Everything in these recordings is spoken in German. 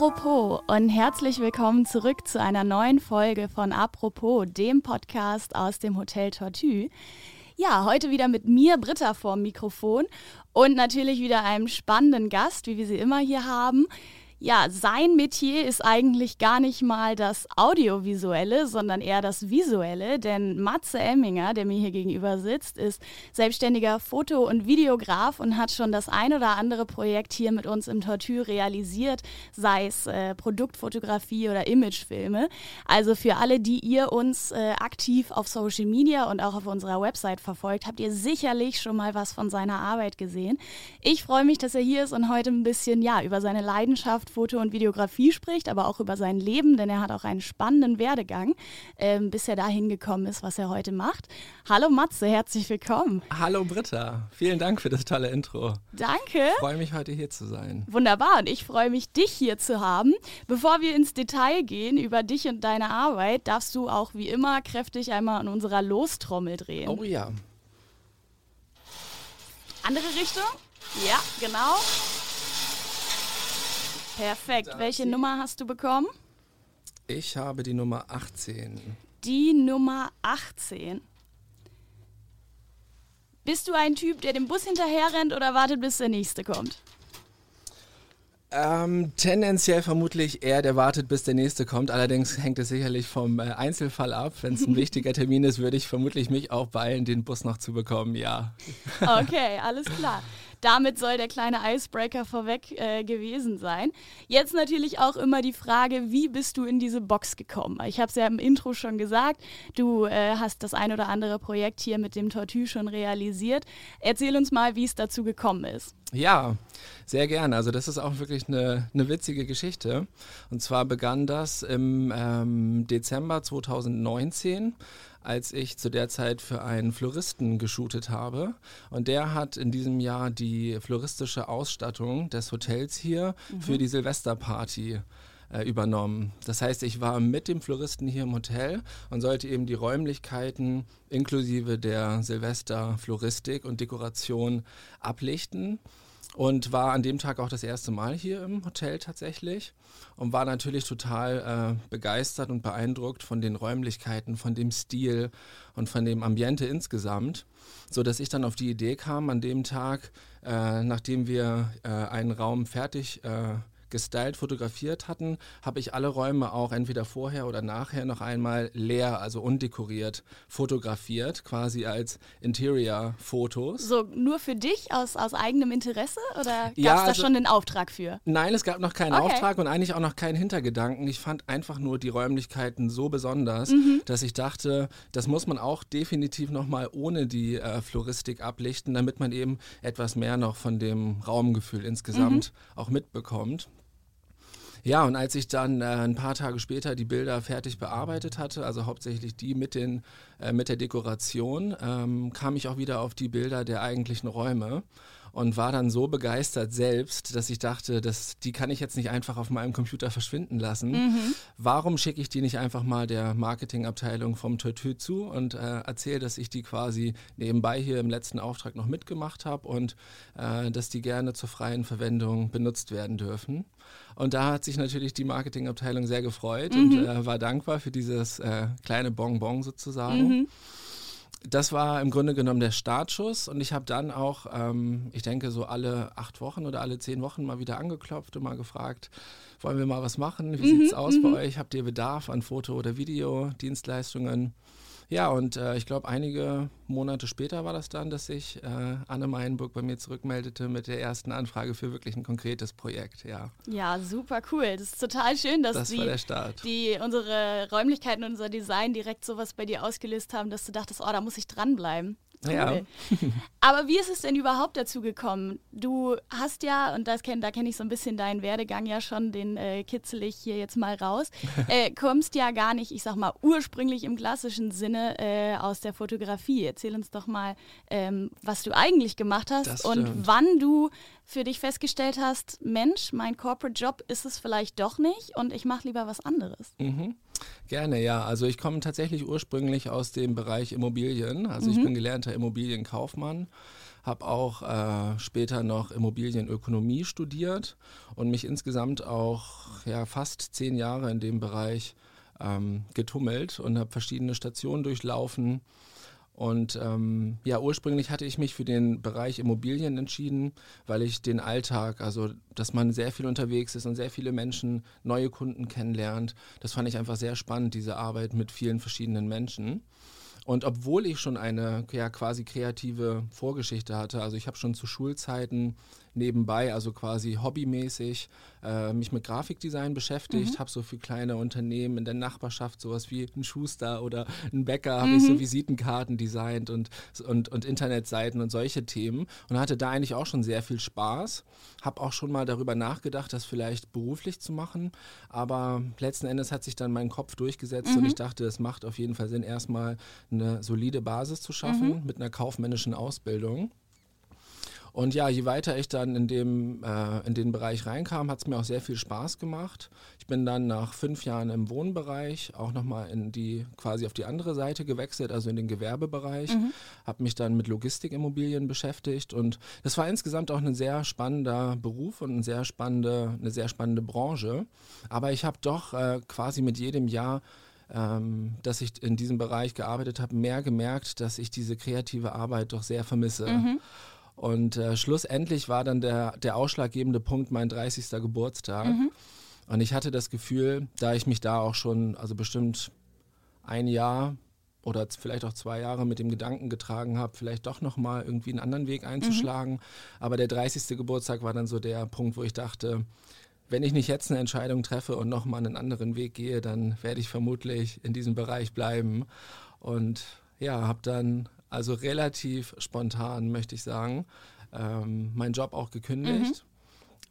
Apropos und herzlich willkommen zurück zu einer neuen Folge von Apropos, dem Podcast aus dem Hotel Tortue. Ja, heute wieder mit mir, Britta, vorm Mikrofon und natürlich wieder einem spannenden Gast, wie wir sie immer hier haben ja, sein Metier ist eigentlich gar nicht mal das Audiovisuelle, sondern eher das Visuelle. Denn Matze Emminger, der mir hier gegenüber sitzt, ist selbstständiger Foto- und Videograf und hat schon das ein oder andere Projekt hier mit uns im Tortue realisiert, sei es äh, Produktfotografie oder Imagefilme. Also für alle, die ihr uns äh, aktiv auf Social Media und auch auf unserer Website verfolgt, habt ihr sicherlich schon mal was von seiner Arbeit gesehen. Ich freue mich, dass er hier ist und heute ein bisschen ja über seine Leidenschaft Foto und Videografie spricht, aber auch über sein Leben, denn er hat auch einen spannenden Werdegang, ähm, bis er dahin gekommen ist, was er heute macht. Hallo Matze, herzlich willkommen. Hallo Britta, vielen Dank für das tolle Intro. Danke. Ich freue mich, heute hier zu sein. Wunderbar und ich freue mich, dich hier zu haben. Bevor wir ins Detail gehen über dich und deine Arbeit, darfst du auch wie immer kräftig einmal an unserer Lostrommel drehen. Oh ja. Andere Richtung? Ja, genau. Perfekt. Welche Nummer hast du bekommen? Ich habe die Nummer 18. Die Nummer 18. Bist du ein Typ, der dem Bus hinterher rennt oder wartet, bis der nächste kommt? Ähm, tendenziell vermutlich eher, der wartet, bis der nächste kommt. Allerdings hängt es sicherlich vom äh, Einzelfall ab. Wenn es ein wichtiger Termin ist, würde ich vermutlich mich auch beeilen, den Bus noch zu bekommen, ja. Okay, alles klar. Damit soll der kleine Icebreaker vorweg äh, gewesen sein. Jetzt natürlich auch immer die Frage, wie bist du in diese Box gekommen? Ich habe es ja im Intro schon gesagt, du äh, hast das ein oder andere Projekt hier mit dem Tortue schon realisiert. Erzähl uns mal, wie es dazu gekommen ist. Ja, sehr gerne. Also das ist auch wirklich eine, eine witzige Geschichte. Und zwar begann das im ähm, Dezember 2019 als ich zu der Zeit für einen Floristen geshootet habe. Und der hat in diesem Jahr die floristische Ausstattung des Hotels hier mhm. für die Silvesterparty äh, übernommen. Das heißt, ich war mit dem Floristen hier im Hotel und sollte eben die Räumlichkeiten inklusive der Silvesterfloristik und Dekoration ablichten und war an dem Tag auch das erste Mal hier im Hotel tatsächlich und war natürlich total äh, begeistert und beeindruckt von den Räumlichkeiten, von dem Stil und von dem Ambiente insgesamt, so dass ich dann auf die Idee kam an dem Tag, äh, nachdem wir äh, einen Raum fertig äh, gestylt fotografiert hatten, habe ich alle Räume auch entweder vorher oder nachher noch einmal leer, also undekoriert fotografiert, quasi als Interior-Fotos. So nur für dich aus, aus eigenem Interesse oder gab es ja, da also, schon den Auftrag für? Nein, es gab noch keinen okay. Auftrag und eigentlich auch noch keinen Hintergedanken. Ich fand einfach nur die Räumlichkeiten so besonders, mhm. dass ich dachte, das muss man auch definitiv nochmal ohne die äh, Floristik ablichten, damit man eben etwas mehr noch von dem Raumgefühl insgesamt mhm. auch mitbekommt. Ja, und als ich dann äh, ein paar Tage später die Bilder fertig bearbeitet hatte, also hauptsächlich die mit, den, äh, mit der Dekoration, ähm, kam ich auch wieder auf die Bilder der eigentlichen Räume und war dann so begeistert selbst, dass ich dachte, das, die kann ich jetzt nicht einfach auf meinem Computer verschwinden lassen. Mhm. Warum schicke ich die nicht einfach mal der Marketingabteilung vom Tortue zu und äh, erzähle, dass ich die quasi nebenbei hier im letzten Auftrag noch mitgemacht habe und äh, dass die gerne zur freien Verwendung benutzt werden dürfen. Und da hat sich natürlich die Marketingabteilung sehr gefreut mhm. und äh, war dankbar für dieses äh, kleine Bonbon sozusagen. Mhm das war im Grunde genommen der Startschuss und ich habe dann auch, ähm, ich denke, so alle acht Wochen oder alle zehn Wochen mal wieder angeklopft und mal gefragt, wollen wir mal was machen? Wie mhm, sieht es aus bei mhm. euch? Habt ihr Bedarf an Foto- oder Videodienstleistungen? Ja, und äh, ich glaube, einige Monate später war das dann, dass sich äh, Anne Meinburg bei mir zurückmeldete mit der ersten Anfrage für wirklich ein konkretes Projekt, ja. Ja, super cool. Das ist total schön, dass das die, die, unsere Räumlichkeiten und unser Design direkt sowas bei dir ausgelöst haben, dass du dachtest, oh, da muss ich dranbleiben. Cool. Ja. Aber wie ist es denn überhaupt dazu gekommen? Du hast ja, und das kenn, da kenne ich so ein bisschen deinen Werdegang ja schon, den äh, kitzel ich hier jetzt mal raus, äh, kommst ja gar nicht, ich sag mal, ursprünglich im klassischen Sinne äh, aus der Fotografie. Erzähl uns doch mal, ähm, was du eigentlich gemacht hast und wann du für dich festgestellt hast, Mensch, mein Corporate Job ist es vielleicht doch nicht und ich mache lieber was anderes. Mhm. Gerne, ja. Also ich komme tatsächlich ursprünglich aus dem Bereich Immobilien. Also mhm. ich bin gelernter Immobilienkaufmann, habe auch äh, später noch Immobilienökonomie studiert und mich insgesamt auch ja, fast zehn Jahre in dem Bereich ähm, getummelt und habe verschiedene Stationen durchlaufen und ähm, ja, ursprünglich hatte ich mich für den Bereich Immobilien entschieden, weil ich den Alltag, also dass man sehr viel unterwegs ist und sehr viele Menschen, neue Kunden kennenlernt, das fand ich einfach sehr spannend, diese Arbeit mit vielen verschiedenen Menschen. Und obwohl ich schon eine ja, quasi kreative Vorgeschichte hatte, also ich habe schon zu Schulzeiten nebenbei, also quasi hobbymäßig, äh, mich mit Grafikdesign beschäftigt, mhm. habe so für kleine Unternehmen in der Nachbarschaft, sowas wie ein Schuster oder ein Bäcker, mhm. habe ich so Visitenkarten designt und, und, und Internetseiten und solche Themen und hatte da eigentlich auch schon sehr viel Spaß. Habe auch schon mal darüber nachgedacht, das vielleicht beruflich zu machen, aber letzten Endes hat sich dann mein Kopf durchgesetzt mhm. und ich dachte, es macht auf jeden Fall Sinn, erstmal eine solide Basis zu schaffen mhm. mit einer kaufmännischen Ausbildung. Und ja, je weiter ich dann in, dem, äh, in den Bereich reinkam, hat es mir auch sehr viel Spaß gemacht. Ich bin dann nach fünf Jahren im Wohnbereich auch nochmal in die, quasi auf die andere Seite gewechselt, also in den Gewerbebereich, mhm. habe mich dann mit Logistikimmobilien beschäftigt und das war insgesamt auch ein sehr spannender Beruf und eine sehr spannende, eine sehr spannende Branche. Aber ich habe doch äh, quasi mit jedem Jahr ähm, dass ich in diesem Bereich gearbeitet habe, mehr gemerkt, dass ich diese kreative Arbeit doch sehr vermisse. Mhm. Und äh, schlussendlich war dann der, der ausschlaggebende Punkt mein 30. Geburtstag. Mhm. Und ich hatte das Gefühl, da ich mich da auch schon, also bestimmt ein Jahr oder vielleicht auch zwei Jahre mit dem Gedanken getragen habe, vielleicht doch nochmal irgendwie einen anderen Weg einzuschlagen. Mhm. Aber der 30. Geburtstag war dann so der Punkt, wo ich dachte, wenn ich nicht jetzt eine Entscheidung treffe und nochmal einen anderen Weg gehe, dann werde ich vermutlich in diesem Bereich bleiben. Und ja, habe dann also relativ spontan, möchte ich sagen, ähm, meinen Job auch gekündigt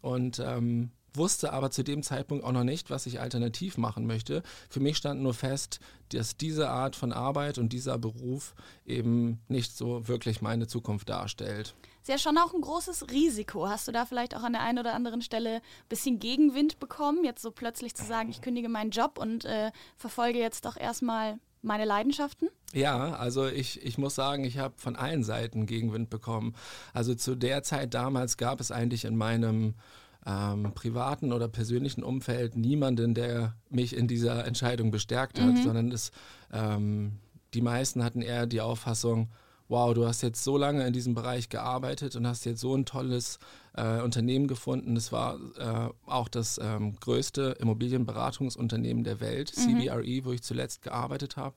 mhm. und ähm, wusste aber zu dem Zeitpunkt auch noch nicht, was ich alternativ machen möchte. Für mich stand nur fest, dass diese Art von Arbeit und dieser Beruf eben nicht so wirklich meine Zukunft darstellt. Ist ja schon auch ein großes Risiko. Hast du da vielleicht auch an der einen oder anderen Stelle ein bisschen Gegenwind bekommen, jetzt so plötzlich zu sagen, ich kündige meinen Job und äh, verfolge jetzt doch erstmal meine Leidenschaften? Ja, also ich, ich muss sagen, ich habe von allen Seiten Gegenwind bekommen. Also zu der Zeit damals gab es eigentlich in meinem ähm, privaten oder persönlichen Umfeld niemanden, der mich in dieser Entscheidung bestärkt hat, mhm. sondern es, ähm, die meisten hatten eher die Auffassung, wow, du hast jetzt so lange in diesem Bereich gearbeitet und hast jetzt so ein tolles äh, Unternehmen gefunden. Das war äh, auch das ähm, größte Immobilienberatungsunternehmen der Welt, mhm. CBRE, wo ich zuletzt gearbeitet habe.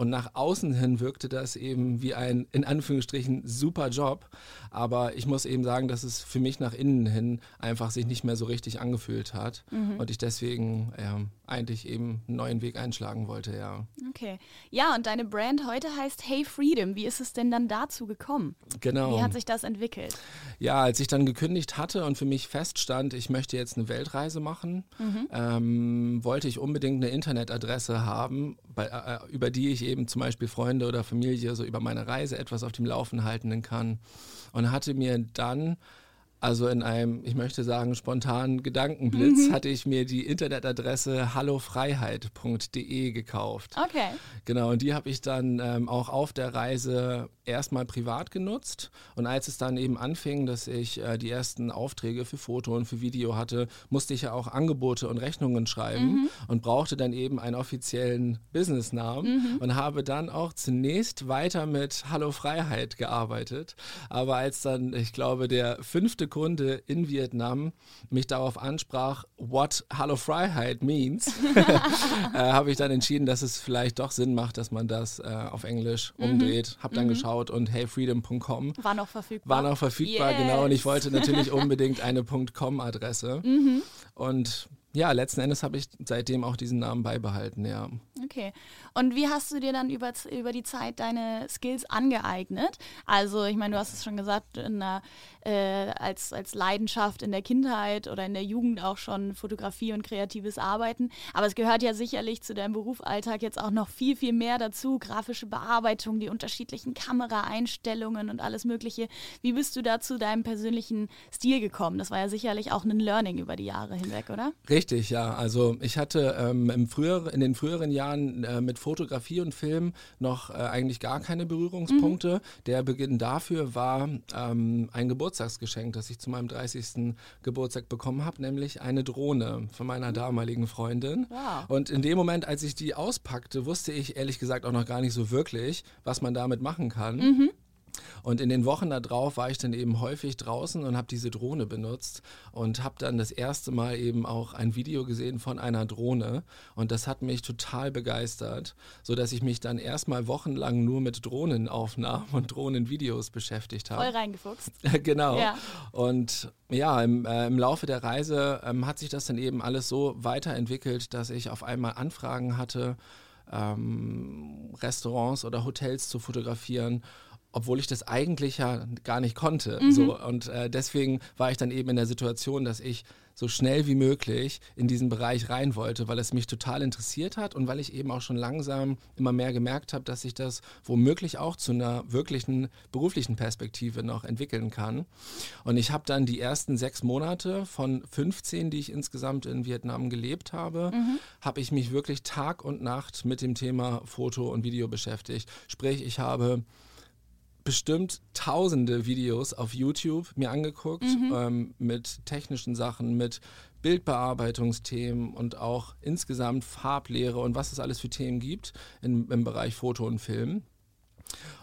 Und nach außen hin wirkte das eben wie ein, in Anführungsstrichen, super Job. Aber ich muss eben sagen, dass es für mich nach innen hin einfach sich nicht mehr so richtig angefühlt hat. Mhm. Und ich deswegen äh, eigentlich eben einen neuen Weg einschlagen wollte, ja. Okay. Ja, und deine Brand heute heißt Hey Freedom. Wie ist es denn dann dazu gekommen? Genau. Wie hat sich das entwickelt? Ja, als ich dann gekündigt hatte und für mich feststand, ich möchte jetzt eine Weltreise machen, mhm. ähm, wollte ich unbedingt eine Internetadresse haben, bei, äh, über die ich eben zum Beispiel Freunde oder Familie so über meine Reise etwas auf dem Laufen halten kann. Und hatte mir dann also in einem, ich möchte sagen, spontanen Gedankenblitz mhm. hatte ich mir die Internetadresse hallofreiheit.de gekauft. Okay. Genau, und die habe ich dann ähm, auch auf der Reise erstmal privat genutzt. Und als es dann eben anfing, dass ich äh, die ersten Aufträge für Foto und für Video hatte, musste ich ja auch Angebote und Rechnungen schreiben mhm. und brauchte dann eben einen offiziellen Businessnamen mhm. und habe dann auch zunächst weiter mit Hallo Freiheit gearbeitet. Aber als dann, ich glaube, der fünfte Kunde in Vietnam mich darauf ansprach, what Hallo Freiheit means, äh, habe ich dann entschieden, dass es vielleicht doch Sinn macht, dass man das äh, auf Englisch mhm. umdreht. Habe dann mhm. geschaut und heyfreedom.com war noch verfügbar. War noch verfügbar, yes. genau. Und ich wollte natürlich unbedingt eine .com-Adresse. Mhm. Und ja, letzten Endes habe ich seitdem auch diesen Namen beibehalten, ja. Okay. Und wie hast du dir dann über, über die Zeit deine Skills angeeignet? Also, ich meine, du hast es schon gesagt, der, äh, als, als Leidenschaft in der Kindheit oder in der Jugend auch schon Fotografie und kreatives Arbeiten. Aber es gehört ja sicherlich zu deinem Berufsalltag jetzt auch noch viel, viel mehr dazu. Grafische Bearbeitung, die unterschiedlichen Kameraeinstellungen und alles Mögliche. Wie bist du da zu deinem persönlichen Stil gekommen? Das war ja sicherlich auch ein Learning über die Jahre hinweg, oder? Richtig, ja. Also, ich hatte ähm, im früher, in den früheren Jahren Jahren äh, mit Fotografie und Film noch äh, eigentlich gar keine Berührungspunkte. Mhm. Der Beginn dafür war ähm, ein Geburtstagsgeschenk, das ich zu meinem 30. Geburtstag bekommen habe, nämlich eine Drohne von meiner mhm. damaligen Freundin. Wow. Und in dem Moment, als ich die auspackte, wusste ich ehrlich gesagt auch noch gar nicht so wirklich, was man damit machen kann. Mhm. Und in den Wochen darauf war ich dann eben häufig draußen und habe diese Drohne benutzt und habe dann das erste Mal eben auch ein Video gesehen von einer Drohne und das hat mich total begeistert, so dass ich mich dann erstmal wochenlang nur mit Drohnenaufnahmen und Drohnenvideos beschäftigt habe. Voll reingefuchst. genau. Ja. Und ja, im, äh, im Laufe der Reise ähm, hat sich das dann eben alles so weiterentwickelt, dass ich auf einmal Anfragen hatte, ähm, Restaurants oder Hotels zu fotografieren obwohl ich das eigentlich ja gar nicht konnte. Mhm. So. Und äh, deswegen war ich dann eben in der Situation, dass ich so schnell wie möglich in diesen Bereich rein wollte, weil es mich total interessiert hat und weil ich eben auch schon langsam immer mehr gemerkt habe, dass ich das womöglich auch zu einer wirklichen beruflichen Perspektive noch entwickeln kann. Und ich habe dann die ersten sechs Monate von 15, die ich insgesamt in Vietnam gelebt habe, mhm. habe ich mich wirklich Tag und Nacht mit dem Thema Foto und Video beschäftigt. Sprich, ich habe bestimmt tausende Videos auf YouTube mir angeguckt mhm. ähm, mit technischen Sachen, mit Bildbearbeitungsthemen und auch insgesamt Farblehre und was es alles für Themen gibt in, im Bereich Foto und Film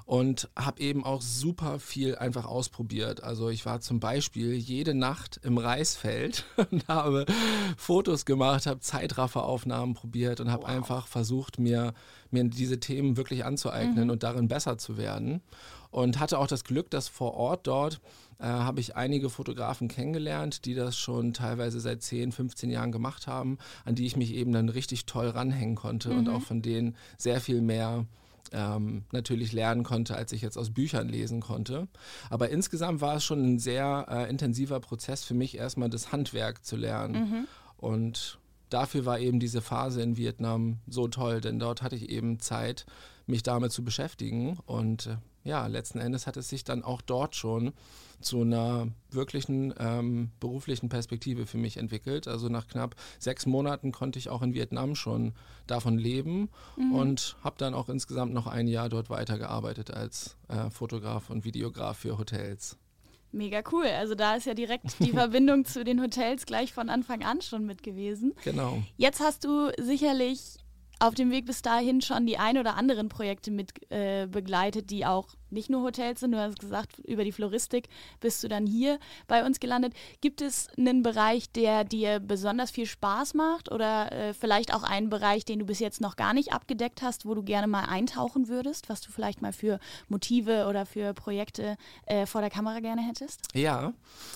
und habe eben auch super viel einfach ausprobiert. Also ich war zum Beispiel jede Nacht im Reisfeld und habe Fotos gemacht, habe Zeitrafferaufnahmen probiert und habe wow. einfach versucht, mir, mir diese Themen wirklich anzueignen mhm. und darin besser zu werden. Und hatte auch das Glück, dass vor Ort dort äh, habe ich einige Fotografen kennengelernt, die das schon teilweise seit 10, 15 Jahren gemacht haben, an die ich mich eben dann richtig toll ranhängen konnte mhm. und auch von denen sehr viel mehr ähm, natürlich lernen konnte, als ich jetzt aus Büchern lesen konnte. Aber insgesamt war es schon ein sehr äh, intensiver Prozess für mich, erstmal das Handwerk zu lernen. Mhm. Und dafür war eben diese Phase in Vietnam so toll, denn dort hatte ich eben Zeit, mich damit zu beschäftigen. Und äh, ja, letzten Endes hat es sich dann auch dort schon zu einer wirklichen ähm, beruflichen Perspektive für mich entwickelt. Also nach knapp sechs Monaten konnte ich auch in Vietnam schon davon leben mhm. und habe dann auch insgesamt noch ein Jahr dort weitergearbeitet als äh, Fotograf und Videograf für Hotels. Mega cool. Also da ist ja direkt die Verbindung zu den Hotels gleich von Anfang an schon mit gewesen. Genau. Jetzt hast du sicherlich auf dem Weg bis dahin schon die ein oder anderen Projekte mit äh, begleitet, die auch nicht nur Hotels sind, du hast gesagt, über die Floristik bist du dann hier bei uns gelandet. Gibt es einen Bereich, der dir besonders viel Spaß macht oder äh, vielleicht auch einen Bereich, den du bis jetzt noch gar nicht abgedeckt hast, wo du gerne mal eintauchen würdest, was du vielleicht mal für Motive oder für Projekte äh, vor der Kamera gerne hättest? Ja,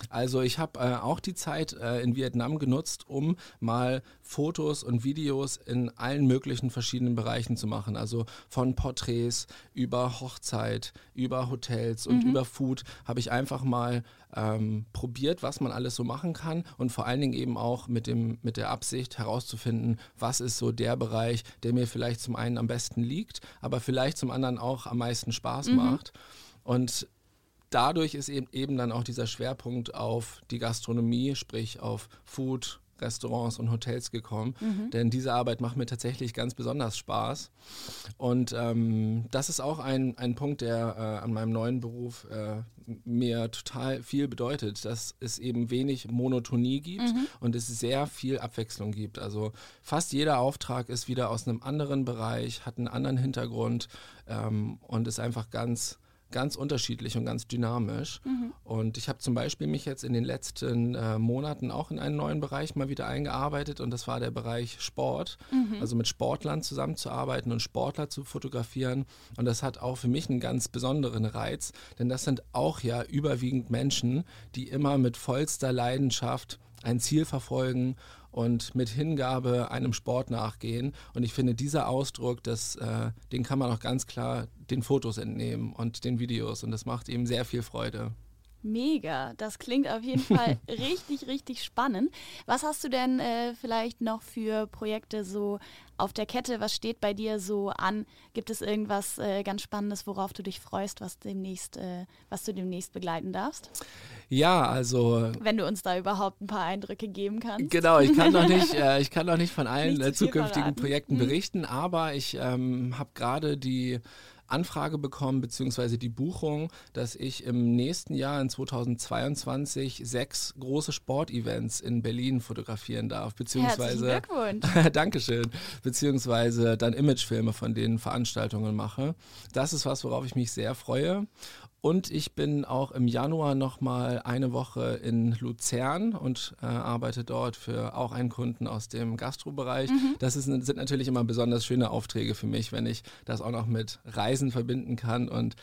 also ich habe äh, auch die Zeit äh, in Vietnam genutzt, um mal Fotos und Videos in allen möglichen verschiedenen Bereichen zu machen. Also von Porträts über Hochzeit, über Hotels und mhm. über Food habe ich einfach mal ähm, probiert, was man alles so machen kann und vor allen Dingen eben auch mit, dem, mit der Absicht herauszufinden, was ist so der Bereich, der mir vielleicht zum einen am besten liegt, aber vielleicht zum anderen auch am meisten Spaß mhm. macht. Und dadurch ist eben, eben dann auch dieser Schwerpunkt auf die Gastronomie, sprich auf Food, Restaurants und Hotels gekommen, mhm. denn diese Arbeit macht mir tatsächlich ganz besonders Spaß. Und ähm, das ist auch ein, ein Punkt, der äh, an meinem neuen Beruf äh, mir total viel bedeutet, dass es eben wenig Monotonie gibt mhm. und es sehr viel Abwechslung gibt. Also fast jeder Auftrag ist wieder aus einem anderen Bereich, hat einen anderen Hintergrund ähm, und ist einfach ganz ganz unterschiedlich und ganz dynamisch. Mhm. Und ich habe zum Beispiel mich jetzt in den letzten äh, Monaten auch in einen neuen Bereich mal wieder eingearbeitet und das war der Bereich Sport. Mhm. Also mit Sportlern zusammenzuarbeiten und Sportler zu fotografieren. Und das hat auch für mich einen ganz besonderen Reiz, denn das sind auch ja überwiegend Menschen, die immer mit vollster Leidenschaft ein Ziel verfolgen und mit Hingabe einem Sport nachgehen. Und ich finde, dieser Ausdruck, das, äh, den kann man auch ganz klar den Fotos entnehmen und den Videos. Und das macht ihm sehr viel Freude. Mega, das klingt auf jeden Fall richtig, richtig spannend. Was hast du denn äh, vielleicht noch für Projekte so auf der Kette? Was steht bei dir so an? Gibt es irgendwas äh, ganz Spannendes, worauf du dich freust, was demnächst, äh, was du demnächst begleiten darfst? Ja, also. Wenn du uns da überhaupt ein paar Eindrücke geben kannst. Genau, ich kann noch nicht, äh, ich kann noch nicht von allen nicht zukünftigen Projekten mhm. berichten, aber ich ähm, habe gerade die Anfrage bekommen, beziehungsweise die Buchung, dass ich im nächsten Jahr, in 2022, sechs große Sportevents in Berlin fotografieren darf, beziehungsweise. Herzlichen Glückwunsch. Dankeschön. Beziehungsweise dann Imagefilme von den Veranstaltungen mache. Das ist was, worauf ich mich sehr freue. Und ich bin auch im Januar nochmal eine Woche in Luzern und äh, arbeite dort für auch einen Kunden aus dem Gastrobereich. Mhm. Das ist, sind natürlich immer besonders schöne Aufträge für mich, wenn ich das auch noch mit Reisen verbinden kann. Und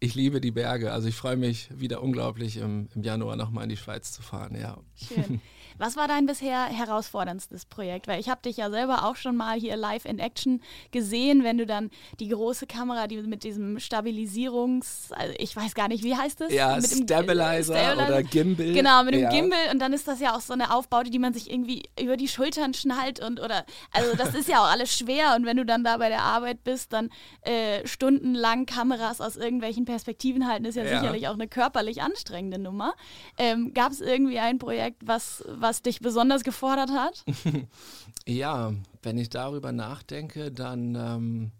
ich liebe die Berge. Also ich freue mich wieder unglaublich im, im Januar nochmal in die Schweiz zu fahren. Ja. Schön. Was war dein bisher herausforderndstes Projekt? Weil ich habe dich ja selber auch schon mal hier live in Action gesehen, wenn du dann die große Kamera, die mit diesem Stabilisierungs, also ich weiß gar nicht, wie heißt das? Ja, mit Stabilizer, Stabilizer, oder Gimbal. Genau, mit dem ja. Gimbal und dann ist das ja auch so eine Aufbaute, die man sich irgendwie über die Schultern schnallt und oder, also das ist ja auch alles schwer und wenn du dann da bei der Arbeit bist, dann äh, stundenlang Kameras aus irgendwelchen Perspektiven halten, ist ja, ja. sicherlich auch eine körperlich anstrengende Nummer. Ähm, Gab es irgendwie ein Projekt, was, was was dich besonders gefordert hat? ja, wenn ich darüber nachdenke, dann ähm,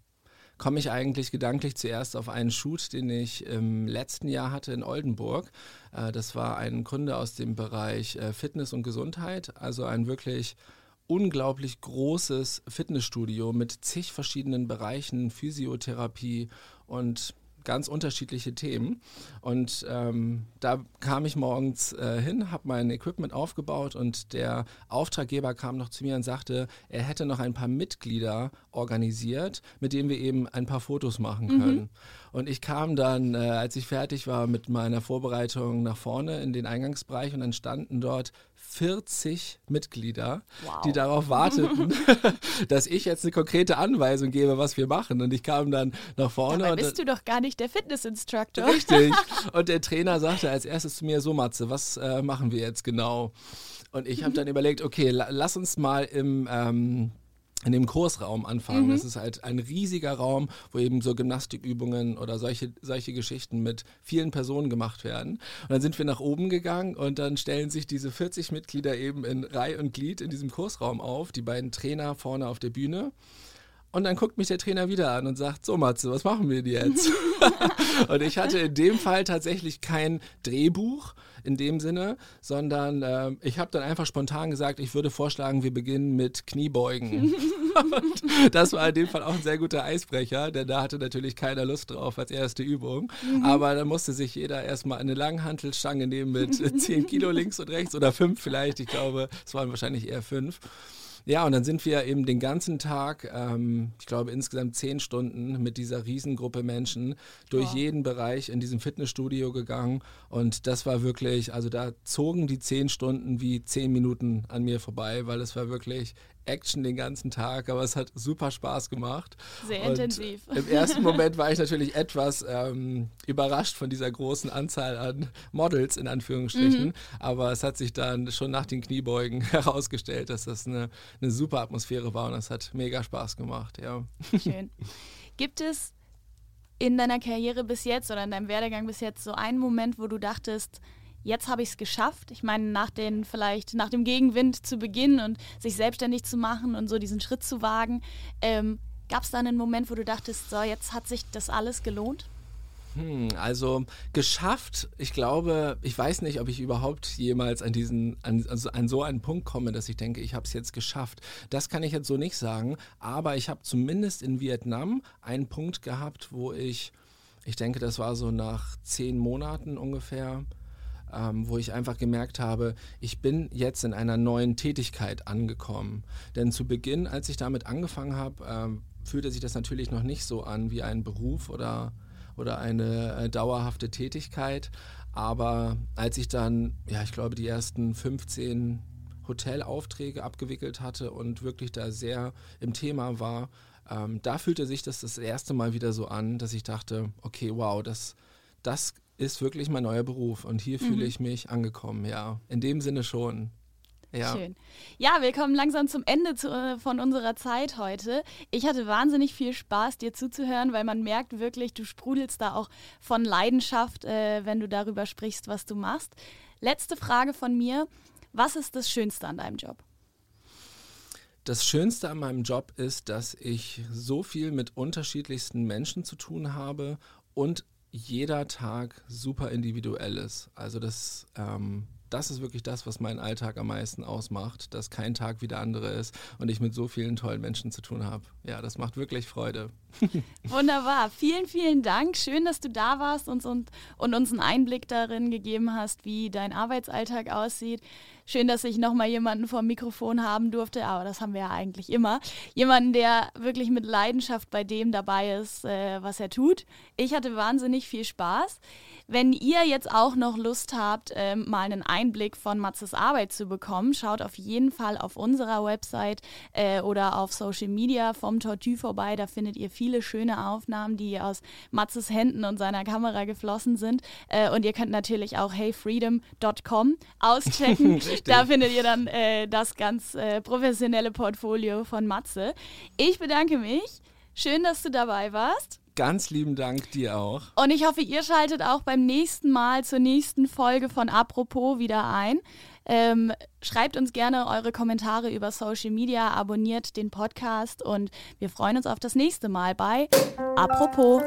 komme ich eigentlich gedanklich zuerst auf einen Shoot, den ich im letzten Jahr hatte in Oldenburg. Äh, das war ein Kunde aus dem Bereich äh, Fitness und Gesundheit, also ein wirklich unglaublich großes Fitnessstudio mit zig verschiedenen Bereichen, Physiotherapie und ganz unterschiedliche Themen. Und ähm, da kam ich morgens äh, hin, habe mein Equipment aufgebaut und der Auftraggeber kam noch zu mir und sagte, er hätte noch ein paar Mitglieder organisiert, mit denen wir eben ein paar Fotos machen mhm. können. Mhm. Und ich kam dann, äh, als ich fertig war mit meiner Vorbereitung nach vorne in den Eingangsbereich und dann standen dort 40 Mitglieder, wow. die darauf warteten, dass ich jetzt eine konkrete Anweisung gebe, was wir machen. Und ich kam dann nach vorne. Dabei bist du doch gar nicht der Fitnessinstructor. Richtig. Und der Trainer sagte als erstes zu mir, so Matze, was äh, machen wir jetzt genau? Und ich habe dann überlegt, okay, la lass uns mal im ähm, in dem Kursraum anfangen. Mhm. Das ist halt ein riesiger Raum, wo eben so Gymnastikübungen oder solche, solche Geschichten mit vielen Personen gemacht werden. Und dann sind wir nach oben gegangen und dann stellen sich diese 40 Mitglieder eben in Reihe und Glied in diesem Kursraum auf, die beiden Trainer vorne auf der Bühne. Und dann guckt mich der Trainer wieder an und sagt, so Matze, was machen wir denn jetzt? und ich hatte in dem Fall tatsächlich kein Drehbuch in dem Sinne, sondern äh, ich habe dann einfach spontan gesagt, ich würde vorschlagen, wir beginnen mit Kniebeugen. und das war in dem Fall auch ein sehr guter Eisbrecher, denn da hatte natürlich keiner Lust drauf als erste Übung. Mhm. Aber dann musste sich jeder erstmal eine Langhantelstange nehmen mit 10 Kilo links und rechts oder 5 vielleicht. Ich glaube, es waren wahrscheinlich eher 5. Ja, und dann sind wir eben den ganzen Tag, ähm, ich glaube insgesamt zehn Stunden mit dieser Riesengruppe Menschen durch wow. jeden Bereich in diesem Fitnessstudio gegangen. Und das war wirklich, also da zogen die zehn Stunden wie zehn Minuten an mir vorbei, weil es war wirklich Action den ganzen Tag, aber es hat super Spaß gemacht. Sehr und intensiv. Im ersten Moment war ich natürlich etwas ähm, überrascht von dieser großen Anzahl an Models in Anführungsstrichen, mhm. aber es hat sich dann schon nach den Kniebeugen herausgestellt, dass das eine, eine super Atmosphäre war und es hat mega Spaß gemacht, ja. Schön. Gibt es in deiner Karriere bis jetzt oder in deinem Werdegang bis jetzt so einen Moment, wo du dachtest, jetzt habe ich es geschafft. Ich meine, nach den vielleicht nach dem Gegenwind zu beginnen und sich selbstständig zu machen und so diesen Schritt zu wagen, ähm, gab es dann einen Moment, wo du dachtest, so jetzt hat sich das alles gelohnt? Hm, also geschafft, ich glaube, ich weiß nicht, ob ich überhaupt jemals an diesen, an, also an so einen Punkt komme, dass ich denke, ich habe es jetzt geschafft. Das kann ich jetzt so nicht sagen, aber ich habe zumindest in Vietnam einen Punkt gehabt, wo ich, ich denke, das war so nach zehn Monaten ungefähr, ähm, wo ich einfach gemerkt habe, ich bin jetzt in einer neuen Tätigkeit angekommen. Denn zu Beginn, als ich damit angefangen habe, ähm, fühlte sich das natürlich noch nicht so an wie ein Beruf oder, oder eine äh, dauerhafte Tätigkeit. Aber als ich dann, ja, ich glaube, die ersten 15 Hotelaufträge abgewickelt hatte und wirklich da sehr im Thema war, ähm, da fühlte sich das das erste Mal wieder so an, dass ich dachte, okay, wow, das, das ist wirklich mein neuer Beruf und hier mhm. fühle ich mich angekommen, ja. In dem Sinne schon. Ja. Schön. Ja, wir kommen langsam zum Ende zu, äh, von unserer Zeit heute. Ich hatte wahnsinnig viel Spaß, dir zuzuhören, weil man merkt wirklich, du sprudelst da auch von Leidenschaft, äh, wenn du darüber sprichst, was du machst. Letzte Frage von mir. Was ist das Schönste an deinem Job? Das Schönste an meinem Job ist, dass ich so viel mit unterschiedlichsten Menschen zu tun habe und jeder Tag super individuell ist. Also das ähm, das ist wirklich das, was meinen Alltag am meisten ausmacht, dass kein Tag wie der andere ist und ich mit so vielen tollen Menschen zu tun habe. Ja, das macht wirklich Freude. Wunderbar. Vielen, vielen Dank. Schön, dass du da warst und, und, und uns einen Einblick darin gegeben hast, wie dein Arbeitsalltag aussieht. Schön, dass ich nochmal jemanden vor Mikrofon haben durfte, aber das haben wir ja eigentlich immer. Jemanden, der wirklich mit Leidenschaft bei dem dabei ist, äh, was er tut. Ich hatte wahnsinnig viel Spaß. Wenn ihr jetzt auch noch Lust habt, äh, mal einen Einblick von Matzes Arbeit zu bekommen, schaut auf jeden Fall auf unserer Website äh, oder auf Social Media vom Tortue vorbei. Da findet ihr viele schöne Aufnahmen, die aus Matzes Händen und seiner Kamera geflossen sind. Äh, und ihr könnt natürlich auch heyfreedom.com auschecken. da findet ihr dann äh, das ganz äh, professionelle Portfolio von Matze. Ich bedanke mich. Schön, dass du dabei warst. Ganz lieben Dank dir auch. Und ich hoffe, ihr schaltet auch beim nächsten Mal zur nächsten Folge von Apropos wieder ein. Ähm, schreibt uns gerne eure Kommentare über Social Media, abonniert den Podcast und wir freuen uns auf das nächste Mal bei Apropos.